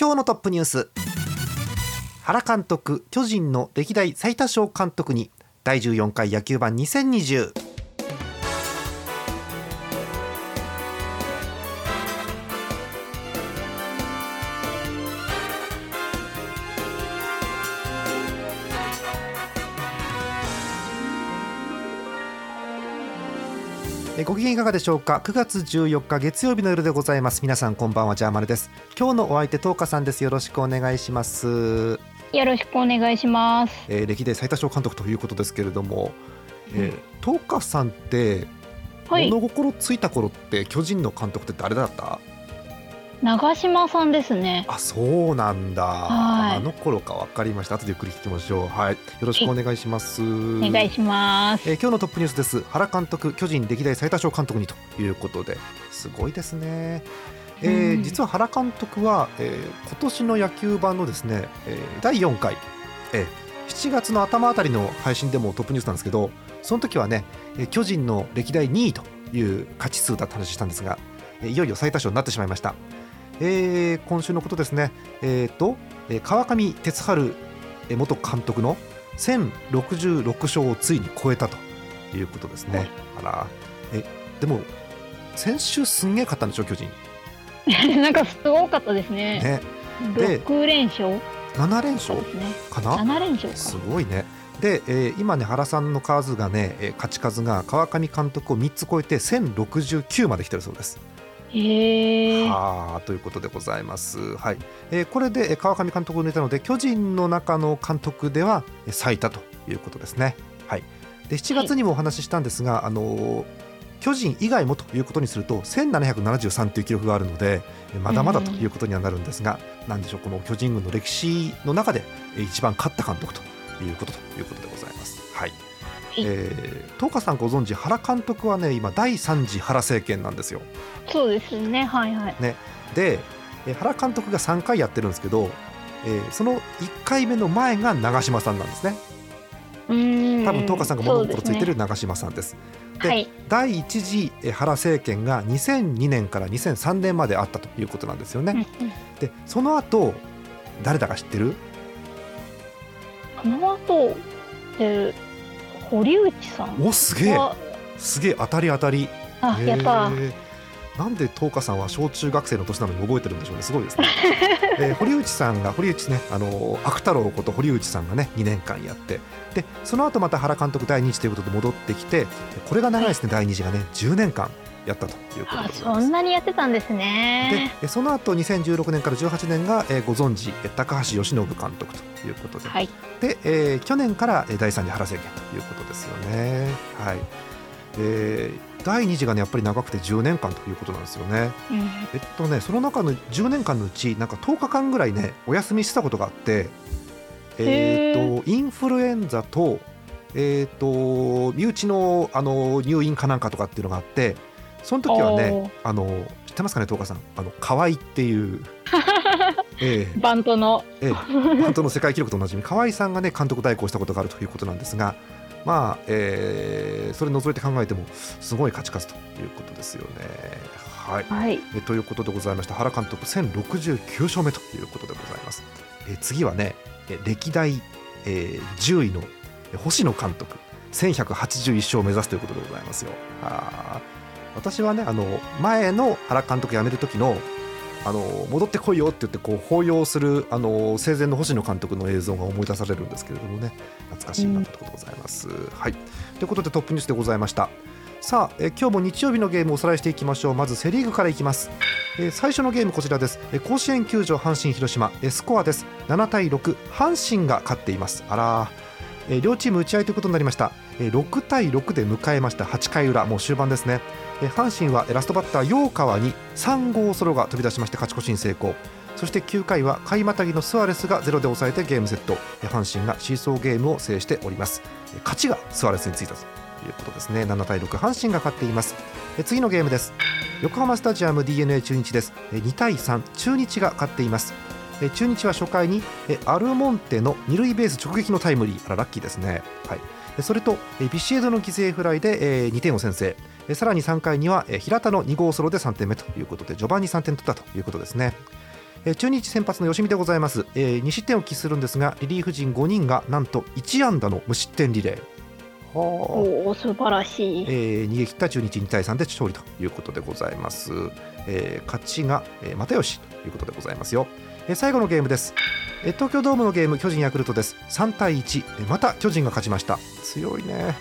今日のトップニュース。原監督巨人の歴代最多勝監督に第14回野球盤2020ご機嫌いかがでしょうか？9月14日月曜日の夜でございます。皆さんこんばんはジャーマネです。今日のお相手東花さんです。よろしくお願いします。よろしくお願いします。えー、歴代最多勝監督ということですけれども、えー、東花さんって、はい、物心ついた頃って巨人の監督って誰だった？長嶋さんですね。あそうなんだ、はい。あの頃か分かりました。後でゆっくり聞きましょう。はい。よろしくお願いします。お願いします。えー今日のトップニュースです。原監督巨人歴代最多勝監督にということで。すごいですね、えーうん。実は原監督は、えー今年の野球版のですね、えー第4回、えー7月の頭あたりの配信でもトップニュースなんですけどその時はね、えー巨人の歴代2位という勝ち数だった話したんですが、えーいよいよ最多勝になってしまいました、えー今週のことですねえーと、えー川上哲治えー元監督の1066勝をついに超えたということですね。あらえでも先週すんげえ勝ったんでしょ巨人。なんかすごかったですね。ねで六連勝7連勝。かな？七連勝すか。ごいね。で、えー今ね原さんの数がね、えー勝ち数が川上監督を3つ超えて1069まで来てるそうです。はあということでございます。はい、えーこれでえー川上監督を抜いたので巨人の中の監督ではえー最多ということですね。はい。で7月にもお話ししたんですが、あのー巨人以外もということにすると1773という記録があるのでえーまだまだということにはなるんですが、なんでしょうこの巨人軍の歴史の中でえー一番勝った監督ということということでございます。はい。えー、東花さんご存知原監督はね今第3次原政権なんですよ。そうですね。はいはい。で、えー原監督が3回やってるんですけど、えーその1回目の前が長嶋さんなんですねうーん。多分東花さんが物心ついてる長嶋さんですですね。はい。第1次えー原政権が2002年から2003年まであったということなんですようんうんね、でその後誰だか知ってる？その後で堀内さん。おすげえ。はすげえ当たり当たり。あやっなんで東花さんは小中学生の年なのに覚えてるんでしょうね。すごいですね、えー堀内さんが堀内ねあのー悪太郎こと堀内さんがね2年間やって。でその後また原監督第2次ということで戻ってきてこれが長いですね、第2次がね。10年間やったということでそんなにやってたんですね。でえその後2016年から18年が、えーご存知え高橋由伸監督ということで、はい。で、えー去年からえー第3次原政権ということですよね。はいえー第2次がねやっぱり長くて10年間ということなんですよね。うんえっとねその中の10年間のうちなんか10日間ぐらいねお休みしてたことがあって、えー、とインフルエンザと,、えー、と身内のあの入院かなんかとかっていうのがあってその時はねあの知ってますかね東花さんあの河合っていう。ええバントのええ、本当の世界記録と同じみ河合さんがね監督代行したことがあるということなんですがまあ、えーそれ除いて考えてもすごい勝ち数ということですよね。はいはい。えということでございました原監督1069勝目ということでございます。え次はねえ歴代、えー10位のえ星野監督1181勝を目指すということでございますよ。あー私はねあの前の原監督辞める時のあの戻ってこいよって言ってこう抱擁するあの生前の星野監督の映像が思い出されるんですけれどもね。懐かしいなということでございます。はい、ということでトップニュースでございました。さあ、え今日も日曜日のゲームをおさらいしていきましょう。まずセ・リーグからいきます、え最初のゲームこちらです、え甲子園球場阪神広島、えスコアです。7対6阪神が勝っています。あらー、え両チーム打ち合いということになりました、え6対6で迎えました。8回裏もう終盤ですね、え阪神はラストバッター陽川に3号ソロが飛び出しまして勝ち越しに成功。そして9回は買いまたぎのスアレスがゼロで抑えてゲームセット。阪神がシーソーゲームを制しております。勝ちがスアレスについたということですね。7対6阪神が勝っています。次のゲームです。横浜スタジアム d n a 中日です。2対3中日が勝っています。中日は初回にアルモンテの二塁ベース直撃のタイムリー。ラッキーですね、はい、それとビシエドの犠牲フライで2点を先制。さらに3回には平田の2号ソロで3点目ということで序盤に3点取ったということですね。中日先発の吉見でございます。2失点を喫するんですがリリーフ陣5人がなんと1安打の無失点リレー。おお素晴らしい、えー、逃げ切った中日2対3で勝利ということでございます、えー、勝ちが、えー、又吉ということでございますよ、え、最後のゲームです、え、東京ドームのゲーム巨人ヤクルトです。3対1、また巨人が勝ちました。強いね。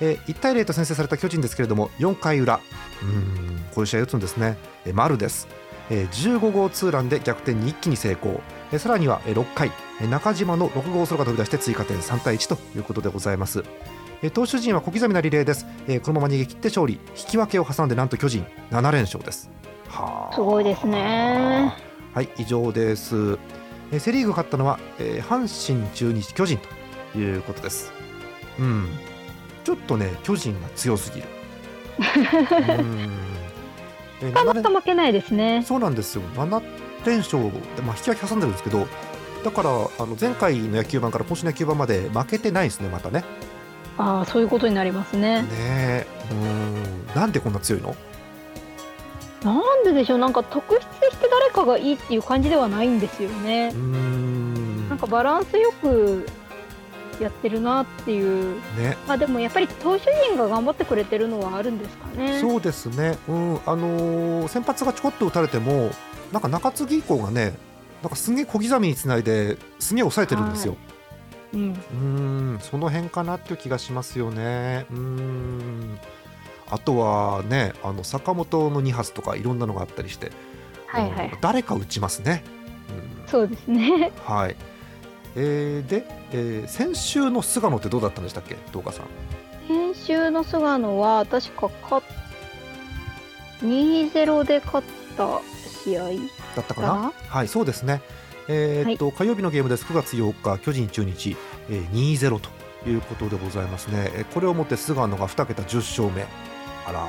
え、1対0と先制された巨人ですけれども4回裏。うんこういう試合打つんですね、え、丸です、え、15号ツーランで逆転に一気に成功、え、さらには6回。中島の6号ソロが飛び出して追加点。3対1ということでございます。投手陣は小刻みなリレーです、えこのまま逃げ切って勝利。引き分けを挟んでなんと巨人。7連勝です。はすごいですね。はい以上です。セ・リーグ勝ったのは、阪神中日巨人ということです。うん。ちょっとね巨人が強すぎる。うん。えー、なか負けないですね。そうなんですよ。7連勝で、まあ、引き分け挟んでるんですけどだからあの前回の野球盤から今週の野球盤まで負けてないですねまたね。ああそういうことになりますね。ねうん。なんでこんな強いの？なんででしょう。なんか特筆して誰かがいいっていう感じではないんですよね。うん。なんかバランスよくやってるなっていう、ね、まあでもやっぱり投手陣が頑張ってくれてるのはあるんですかね。そうですね、うん。あのー、先発がちょこっと打たれてもなんか中継ぎ以降がねなんかすげえ小刻みにつないですげえ抑えてるんですよ。はい。うん、うん。その辺かなっていう気がしますよね。うんあとはねあの坂本の2発とかいろんなのがあったりして、はいはい、誰か打ちますね。うん、そうですね、はい。えー、で、えー、先週の菅野ってどうだったんでしたっけ？東川さん。先週の菅野は確か勝2-0で勝った試合だったかな？はいそうですね。えー、っと、はい、火曜日のゲームです。9月8日巨人中日、えー、2-0ということでございますね。これをもって菅野が2桁10勝目あら、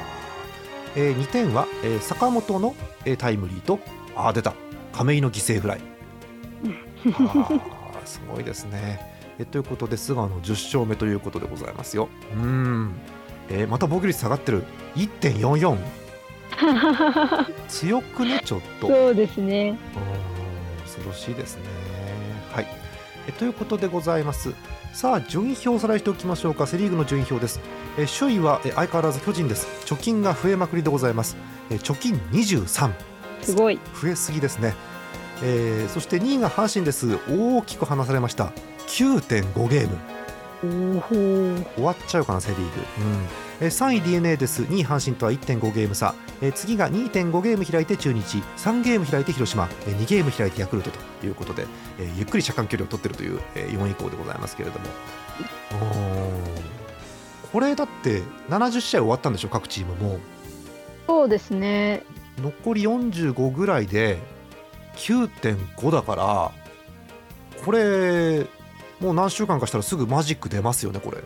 えー、2点は、えー、坂本の、えー、タイムリーとあ出た。亀井の犠牲フライ。あすごいですね。えということで菅野10勝目ということでございますよ。うん、えー、また防御率下がってる。1.44 強くねちょっと。そうですね。恐ろしいですね。ということでございます。さあ順位表をおさらいしておきましょうか。セ・リーグの順位表です。え首位はえ相変わらず巨人です。貯金が増えまくりでございます。え貯金23すごい。増えすぎですね、えー、そして2位が阪神です。大きく離されました。9.5ゲーム。終わっちゃうかなセ・リーグ、うん、3位 d n a です。2位阪神とは1.5ゲーム差。次が2.5ゲーム開いて中日。3ゲーム開いて広島。2ゲーム開いてヤクルトということでゆっくり車間距離を取っているという4位以降でございますけれども。これだって70試合終わったんでしょ？各チームもそうですね。残り45ぐらいで9.5だからこれもう何週間かしたらすぐマジック出ますよねこれ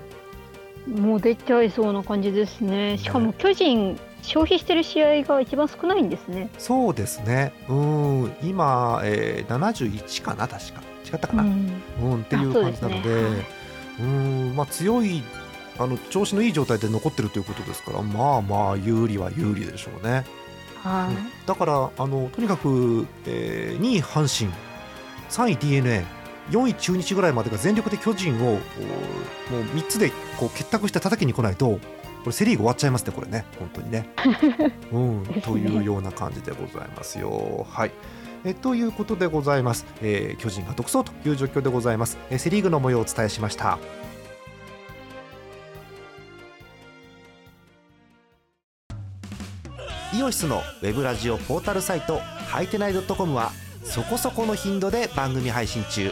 もう出ちゃいそうな感じですね。しかも巨人消費してる試合が一番少ないんですね。そうですね。うん。今、えー、71かな確か。違ったかな、うん、うん、っていう感じなので。う、ね。はい、ん。まあ強いあの調子のいい状態で残ってるということですからまあまあ有利は有利でしょうね。はい、だからあのとにかく、えー、2位阪神3位 d n a 4位中日ぐらいまでが全力で巨人をもう3つでこう結託して叩きに来ないとこれセ・リーグ終わっちゃいますねこれね本当にね。うん、というような感じでございますよ。はいえということでございます、えー、巨人が独走という状況でございます、えー、セ・リーグの模様をお伝えしました。イオシスのウェブラジオポータルサイトハイテナイドットコムはそこそこの頻度で番組配信中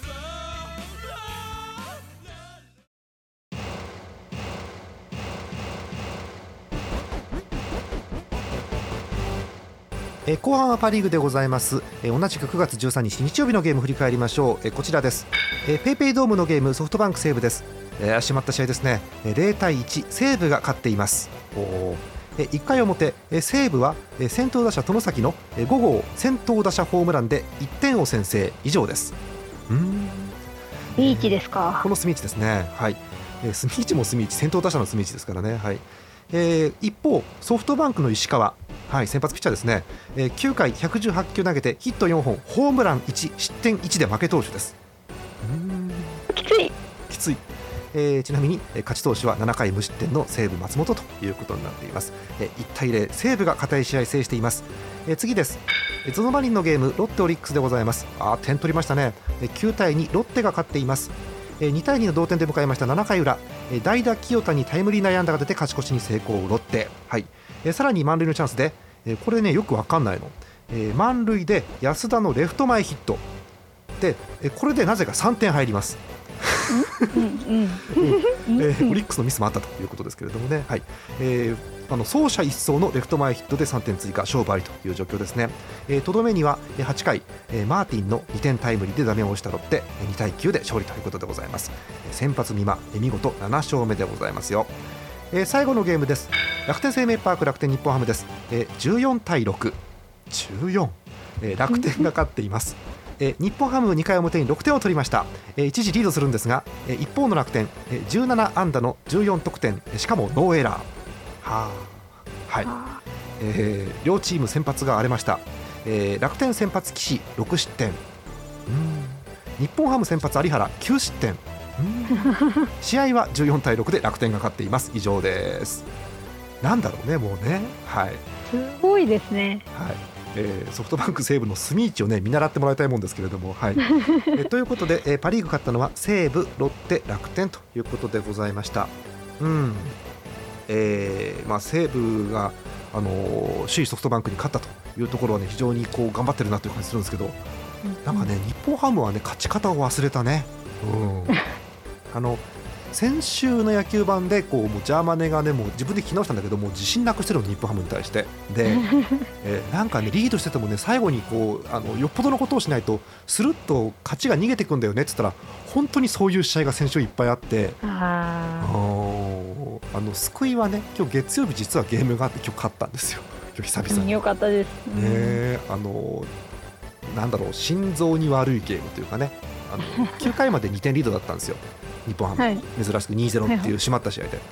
え後半はパ・リーグでございます、え同じく9月13日日曜日のゲーム振り返りましょう、えこちらです、えペイペイドームのゲームソフトバンク西武です、えー、しまった試合ですね。0対1西武が勝っています。お1回表西武は先頭打者外崎の5号先頭打者ホームランで1点を先制。以上です。うん。スミですか。このスミーチですね。はい。スミーチもスミーチ先頭打者のスミーチですからね。はい。えー、一方、ソフトバンクの石川、はい、先発ピッチャーですね、えー、9回118球投げてヒット4本ホームラン1失点1で負け投手です。きつい。きつい。えー、ちなみに、えー、勝ち投手は7回無失点の西武松本ということになっています、えー、1対0西武が堅い試合制しています、えー、次です。ゾノマリンのゲームロッテオリックスでございます。あ点取りましたね、えー、9対2ロッテが勝っています。2対2の同点で迎えました7回裏。代打清田にタイムリー内野安打が出て勝ち越しに成功ロッテ、はい、さらに満塁のチャンスでこれねよく分かんないの。満塁で安田のレフト前ヒット。でこれでなぜか3点入ります。えオリックスのミスもあったということですけれどもね、はい。えー、あの走者一掃のレフト前ヒットで3点追加勝負ありという状況ですね。とど、えー、めには8回、えー、マーティンの2点タイムリーでダメ押したロッテ2対9で勝利ということでございます。先発美馬見事7勝目でございますよえー、最後のゲームです。楽天生命パーク楽天日本ハムです、えー、14対6 14、えー、楽天が勝っています。え日本ハム2回表に6点を取りました、え一時リードするんですが、え一方の楽天、え17安打の14得点。しかもノーエラー。ははい、えー、両チーム先発が荒れました、えー、楽天先発岸6失点。日本ハム先発有原9失点。試合は14対6で楽天が勝っています。以上です。なんだろうねもうね。はい。すごいですね。はい。えー、ソフトバンク西武のスミーチをね見習ってもらいたいもんですけれども、はい。えということで、えー、パ・リーグ勝ったのは西武、ロッテ、楽天ということでございました。うん。えーまあ、西武が、あのー、首位ソフトバンクに勝ったというところは、ね、非常にこう頑張ってるなという感じするんですけど、なんかね日本ハムはね勝ち方を忘れたね。うんあの先週の野球盤でこうもうジャーマネがねもう自分で聞き直したんだけども自信なくしてるの日本ハムに対して。で、えー、なんかねリードしててもね最後にこうあのよっぽどのことをしないとするっと勝ちが逃げていくんだよねって言ったら本当にそういう試合が先週いっぱいあって。あの救いはね今日月曜日実はゲームがあって今日勝ったんですよ。今日久々に。よかったです、ねあのなんだろう心臓に悪いゲームというかね。あの 9回まで2点リードだったんですよ。日本ハム、はい、珍しく2-0っていう締まった試合で、はいはい、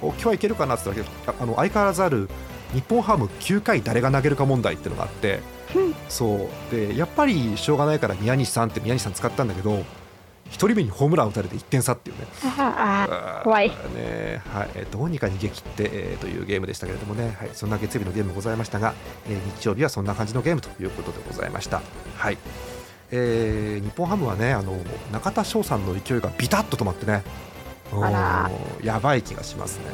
今日はいけるかなって言ったらあの相変わらずある日本ハム9回誰が投げるか問題っていうのがあって、うん、そう。でやっぱりしょうがないから宮西さんって宮西さん使ったんだけど1人目にホームラン打たれて1点差っていうね。怖い。ね、はい、どうにか逃げ切って、えー、というゲームでしたけれどもね、はい、そんな月曜日のゲームございましたが、えー、日曜日はそんな感じのゲームということでございました。はいえー、日本ハムはねあの中田翔さんの勢いがビタッと止まってね。やばい気がしますね。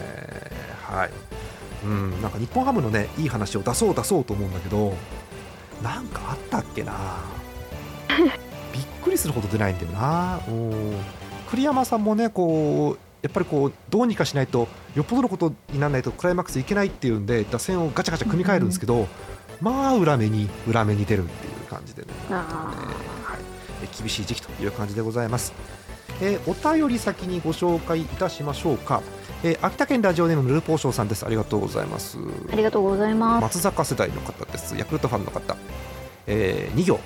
はい。うん、なんか日本ハムのねいい話を出そう出そうと思うんだけどなんかあったっけな。びっくりするほど出ないんだよな。栗山さんもねこうやっぱりこうどうにかしないとよっぽどのことにならないとクライマックスいけないっていうんで打線をガチャガチャ組み替えるんですけど、うん、まあ裏目に裏目に出るっていう感じでね、ね。はい、厳しい時期という感じでございます、えー、お便り先にご紹介いたしましょうか、えー、秋田県ラジオネームルーポーションさんです。ありがとうございます。ありがとうございます。松坂世代の方です。ヤクルトファンの方、えー、2行。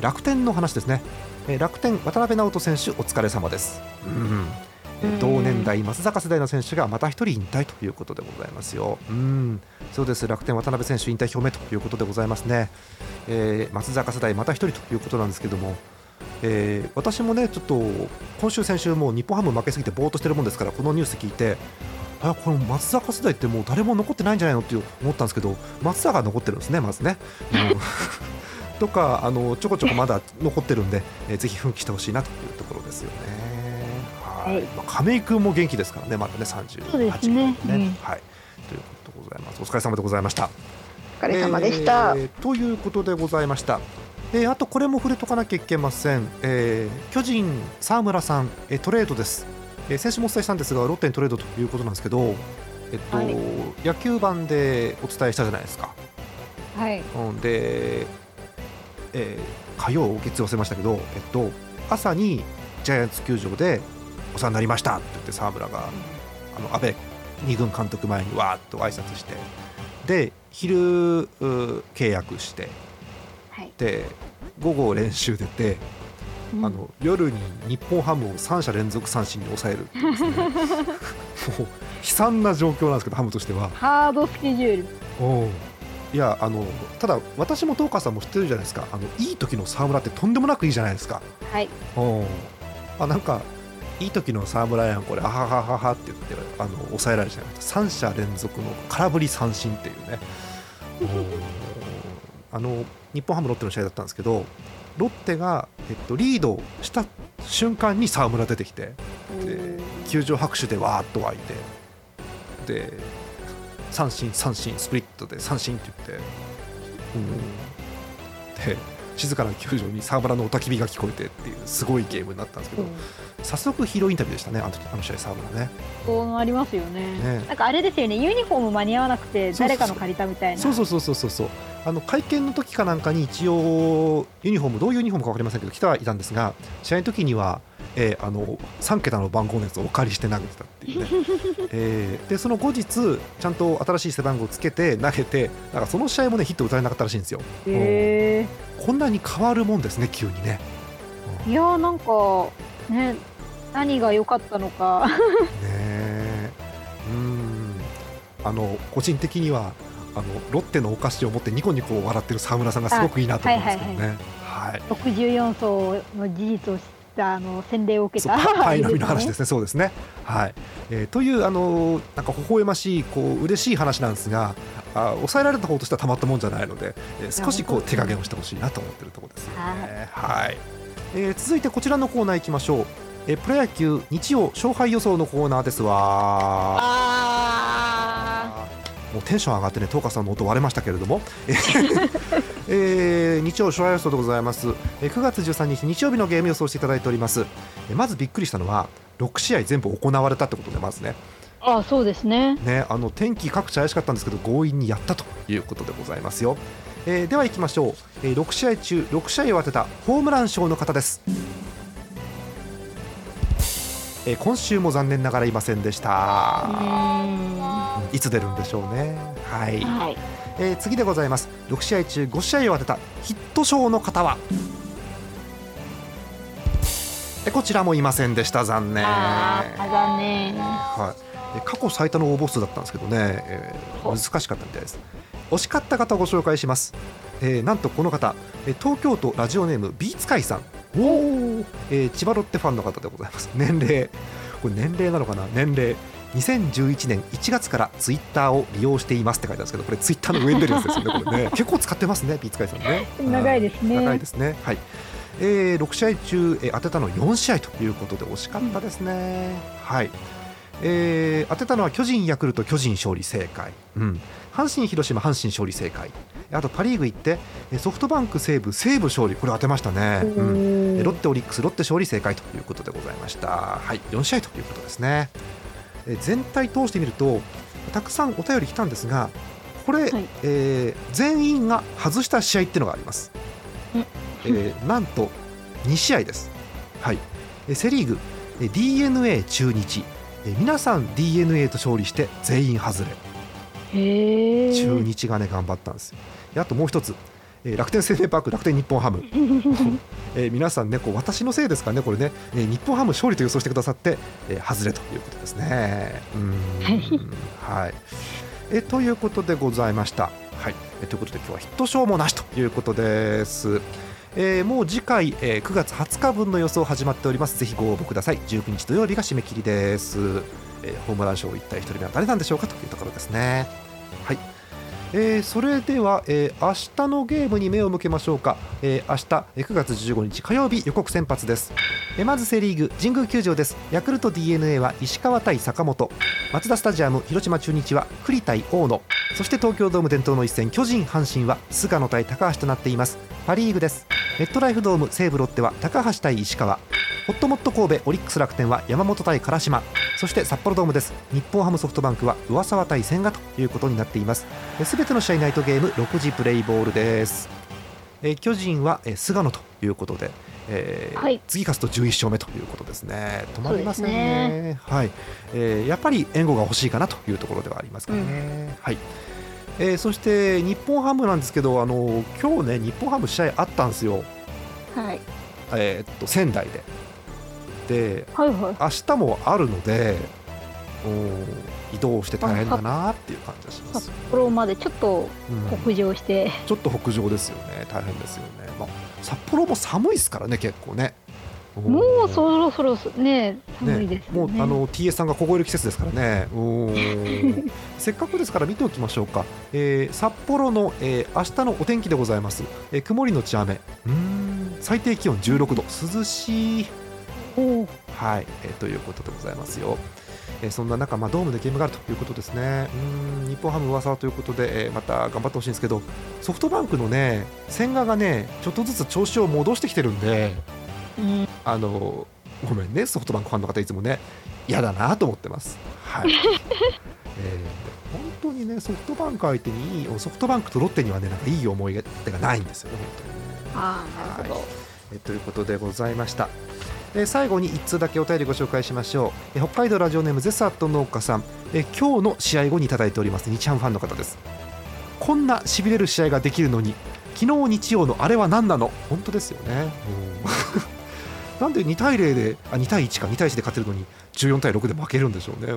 楽天の話ですね、えー、楽天渡辺直人選手お疲れ様です、うん同年代松坂世代の選手がまた1人引退ということでございますよ。うんそうです楽天渡辺選手引退表明ということでございますね。えー、松坂世代また1人ということなんですけども。えー、私もねちょっと今週、先週も日本ハム負けすぎてぼーっとしてるもんですからこのニュース聞いてあこの松坂世代ってもう誰も残ってないんじゃないのって思ったんですけど松坂が残ってるんですね、まずね。とかあのちょこちょこまだ残ってるんで、えー、ぜひ奮起してほしいなというところですよね。はい、まあ、亀井君も元気ですからね、まだね、38歳ね、ね。うん、はい。ということでございます。お疲れ様でございました。お疲れ様でした、えー、ということでございました。えー、あとこれも触れとかなきゃいけません、えー、巨人、沢村さん、えー、トレードです、えー、先週もお伝えしたんですがロッテにトレードということなんですけど、えっと、はい、野球版でお伝えしたじゃないですか。はい、うん、で、えー、火曜、月曜忘れましたけど、えっと、朝にジャイアンツ球場でお世話になりました。って言って沢村が、あの安倍二軍監督前にわーっと挨拶してで昼契約してで午後練習出て、うん、あの夜に日本ハムを3者連続三振に抑えるっていうですね。もう悲惨な状況なんですけどハムとしては。ハードスケジュール。おいやあのただ私も東川さんも知ってるじゃないですか。あのいい時の沢村ってとんでもなくいいじゃないですか。はい。おあなんかいい時の沢村やんこれあははははって言ってあの抑えられちゃいました3者連続の空振り三振っていうね。あの日本ハムロッテの試合だったんですけどロッテが、えっと、リードした瞬間に沢村出てきてで球場拍手でわーっと湧いてで三振三振スプリットで三振って言ってうん。で静かな球場に沢村の雄たき火が聞こえてっていうすごいゲームになったんですけど、早速ヒーローインタビューでしたねあのあの試合沢村ね。そうなりますよね、ね、なんかあれですよねユニフォーム間に合わなくて誰かの借りたみたいな。そうそうそうそうそう。そうあの会見の時かなんかに一応ユニフォームどういうユニフォームか分かりませんけど来てはいたんですが試合の時には、えー、あの3桁の番号のやつをお借りして投げてたっていうね、えー、でその後日ちゃんと新しい背番号をつけて投げてなんかその試合もねヒット打たれなかったらしいんですよ、えー、こんなに変わるもんですね急にね、いやーなんかね何が良かったのか。ねうん。あの個人的にはあのロッテのお菓子を持ってニコニコ笑ってる沢村さんがすごくいいなと思うんですけどね。はい、64層の事実を知ったあの洗礼を受けたパイの実の話ですね、そうですね。はい、えー、というあのなんか微笑ましいこう嬉しい話なんですが、あ抑えられた方としてはたまったもんじゃないので、えー、少しこう手加減をしてほしいなと思ってるところですよね。はい、えー、続いてこちらのコーナー行きましょう。えー、プロ野球日曜勝敗予想のコーナーですわ。もうテンション上がってね東花さんの音割れましたけれども、え ー、日曜初予想でございます、えー、9月13日日曜日のゲーム予想していただいております、えー、まずびっくりしたのは6試合全部行われたってことでまずね。あそうですね。ねあの天気各地怪しかったんですけど強引にやったということでございますよ、えー、では行きましょう、えー、6試合中6試合を当てたホームラン賞の方ですえー、今週も残念ながらいませんでした。いつ出るんでしょうね。はい、はい、えー、次でございます。6試合中5試合を当てたヒット賞の方は？えこちらもいませんでした。残念。残念。はい。過去最多の応募数だったんですけどね、えー、難しかったみたいです。惜しかった方をご紹介します、えー、なんとこの方。東京都ラジオネームビーツカイさんお、えー、千葉ロッテファンの方でございます。年齢これ年齢なのかな？年齢。2011年1月からツイッターを利用していますって書いてあるんですけどこれツイッターの上に出るやつですよねこれね。結構使ってますねビーツカイさんね。長いですね。長いですね。はい。えー、6試合中、えー、当てたの4試合ということで惜しかったですね、うん、はい、えー、当てたのは巨人ヤクルト巨人勝利正解、うん、阪神、広島、阪神勝利正解あとパ・リーグ行ってソフトバンク、西武、西武勝利。これ当てましたね、うん、ロッテ、オリックス、ロッテ勝利正解ということでございました、はい、4試合ということですね。全体通してみるとたくさんお便り来たんですがこれ、はい、えー、全員が外した試合っていうのがあります、え。ー、なんと2試合です、はい、セ・リーグ d n a 中日。皆さん d n a と勝利して全員外れ。中日がね頑張ったんですよあともう一つ、えー、楽天生命パーク楽天日本ハム、えー、皆さんねこう私のせいですかねこれね、えー、日本ハム勝利と予想してくださって、えー、外れということですね。うん。はい。えということでございました。はい。えということで今日はヒット賞もなしということです。えー、もう次回、えー、9月20日分の予想始まっております。ぜひご応募ください。19日土曜日が締め切りです。えー、ホームラン賞一体1人目は誰なんでしょうかというところですね。はいえー、それでは、えー、明日のゲームに目を向けましょうか、えー、明日9月15日火曜日予告先発です、えー、まずセ・リーグ神宮球場です。ヤクルト d n a は石川対坂本。マツダスタジアム広島中日は栗対大野。そして東京ドーム伝統の一戦巨人阪神は菅野対高橋となっています。パ・リーグです。メットライフドーム西武ロッテは高橋対石川。ホットモット神戸オリックス楽天は山本対唐島。そして札幌ドームです。日本ハムソフトバンクは上沢対千賀ということになっています。すべての試合ナイトゲーム6時プレイボールです。え巨人は、え菅野ということで、えーはい、次勝つと11勝目ということですね。止まりませんね、ね、はい、えー、やっぱり援護が欲しいかなというところではありますかね、うん、はい。えー、そして日本ハムなんですけどあの今日ね日本ハム試合あったんですよ。はい。えー、っと仙台でで、はいはい、明日もあるので移動して大変だなっていう感じがします、札幌までちょっと北上して、うん、ちょっと北上ですよね。大変ですよね、まあ、札幌も寒いですからね結構ね。もうそろそろね寒いです、ね、もうあの TS さんが凍える季節ですからね。せっかくですから見ておきましょうか、えー、札幌の、えー、明日のお天気でございます、えー、曇りのち雨。うん。最低気温16度涼しいはい、えー、ということでございますよ。えー、そんな中、まあ、ドームでゲームがあるということですね。うん日本ハム噂ということで、えー、また頑張ってほしいんですけど、ソフトバンクのね、千賀がね、ちょっとずつ調子を戻してきてるんで、うん、あのごめんね、ソフトバンクファンの方、いつもね、嫌だなと思ってます。はい えー、本当にね、ソフトバンク相手にソフトバンクとロッテにはね、なんかいい思い出がないんですよね、本当にね。あなるほど、はいえということでございました。え最後に1通だけお便りご紹介しましょう、え北海道ラジオネームゼサット農家さん、え今日の試合後にいただいております。日ハムファンの方です。こんなしびれる試合ができるのに昨日日曜のあれは何なの？本当ですよね。なんで2対0であ2対1か。2対1で勝てるのに14対6で負けるんでしょうね。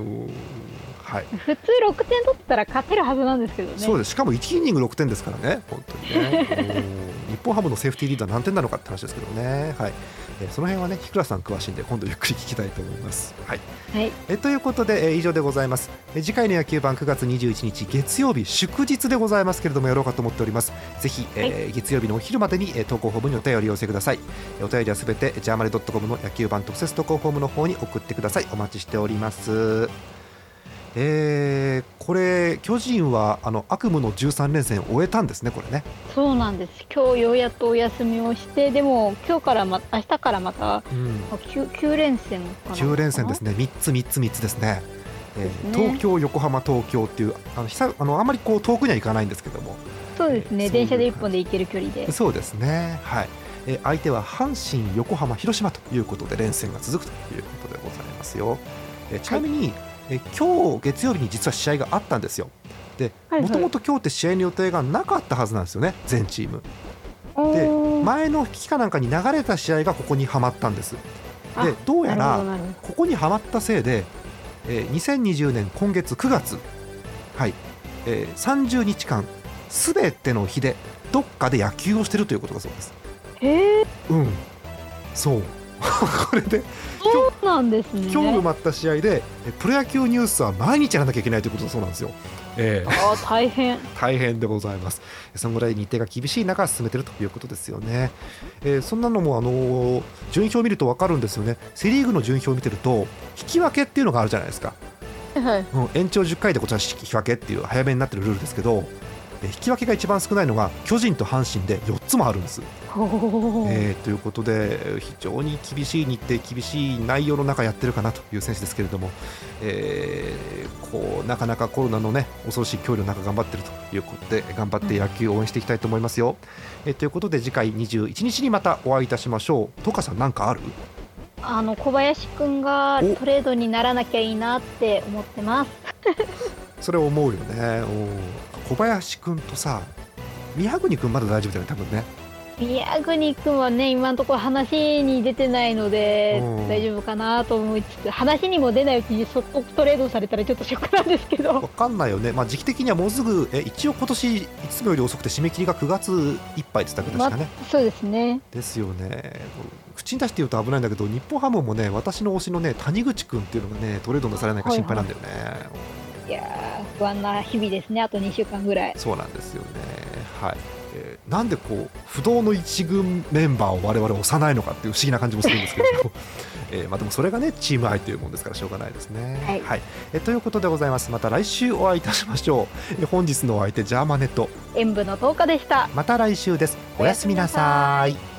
はい、普通6点取ったら勝てるはずなんですけどね。そうです。しかも1イニング6点ですからね。本当にね。日本ハムのセーフティーリーダー何点なのかって話ですけどね。はい。えその辺はね日倉さん詳しいんで今度ゆっくり聞きたいと思います。はい、はい、えということで、え以上でございます、え次回の野球版9月21日月曜日祝日でございますけれどもやろうかと思っております。ぜひ、えー、はい、月曜日のお昼までに、え投稿フォームにお便りを寄せください。お便りはすべてジャーマネドットコムの野球版特設投稿フォームの方に送ってくださいお待ちしております。えー、これ、巨人はあの悪夢の13連戦を終えたんですね、これね。そうなんです、今日ようやっとお休みをして、でも、今日からま、明日からまた、うん、9, 9連戦かな。9連戦ですね、3つ、3つ、3つですね。えー、東京、横浜、東京っていうあの久あのあまりこう遠くには行かないんですけども。そうですね、えー、電車で1本で行ける距離で。そうですね、はいえー、相手は阪神、横浜、広島ということで連戦が続くということでございますよ。えー、ちなみに、はいえ今日月曜日に実は試合があったんですよ。でもともと今日って試合の予定がなかったはずなんですよね、全チーム。で前の期かなんかに流れた試合がここにはまったんです。でどうやらここにはまったせいで、えー、2020年今月9月、はいえー、30日間すべての日でどっかで野球をしてるということだそうです。へえうん。そう。これで。そうなんですね。今日埋まった試合でプロ野球ニュースは毎日やらなきゃいけないということだそうなんですよ。えー、あ大変。大変でございます。そのぐらい日程が厳しい中進めてるということですよね、えー、そんなのも、あのー、順位表を見ると分かるんですよね。セ・リーグの順位表を見てると引き分けっていうのがあるじゃないですか、はい、うん、延長10回でこちら引き分けっていう早めになってるルールですけど引き分けが一番少ないのが巨人と阪神で4つもあるんです。えー、ということで非常に厳しい日程厳しい内容の中やってるかなという選手ですけれども、えー、こうなかなかコロナの、ね、恐ろしい脅威の中頑張ってるということで頑張って野球を応援していきたいと思いますよ。えー、ということで次回21日にまたお会いいたしましょう。トカさん何かある？あの小林君がトレードにならなきゃいいなって思ってます。それ思うよね。小林君とさ宮国君まだ大丈夫だよね多分ね。宮国君はね今のところ話に出てないので大丈夫かなと思いつつ話にも出ないうちにそっとトレードされたらちょっとショックなんですけど。分かんないよね、まあ、時期的にはもうすぐえ一応今年いつもより遅くて締め切りが9月いっぱいって言ったかね、ま、そうですね。ですよね。口に出して言うと危ないんだけど日本ハムもね私の推しのね谷口君っていうのがねトレードなされないか心配なんだよね、はいはいいやー不安な日々ですねあと2週間ぐらい。そうなんですよね。はい、えーなんでこう不動の一軍メンバーを我々押さないのかっていう不思議な感じもするんですけれども、えーまあ、でもそれがねチーム愛というもんですからしょうがないですね。はい。えーということでございます。また来週お会いいたしましょう、えー本日のお相手ジャーマネット。演舞の10日でした。また来週です。おやすみなさい